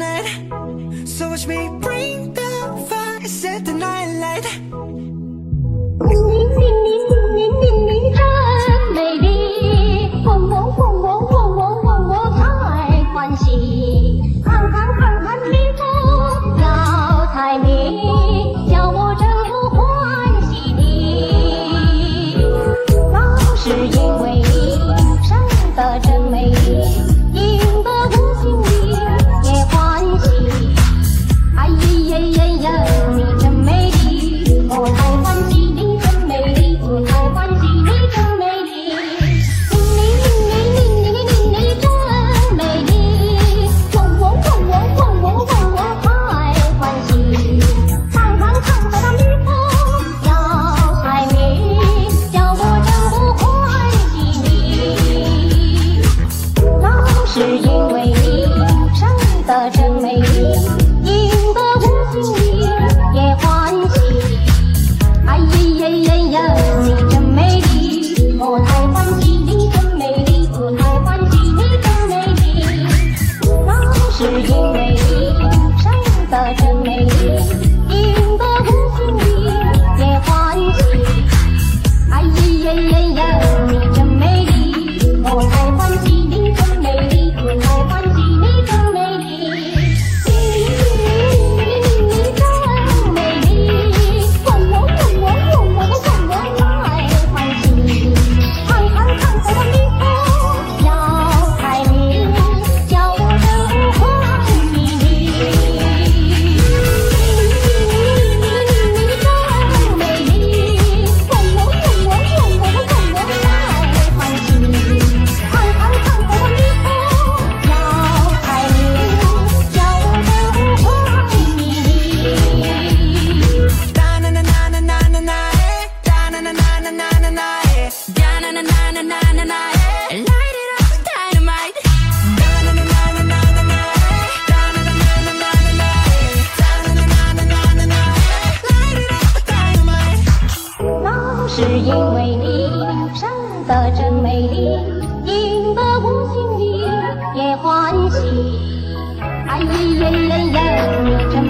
So watch me bring the fire, set the night light. 这。只因为你长得真美丽赢得我心里也欢喜哎呀呀呀呀真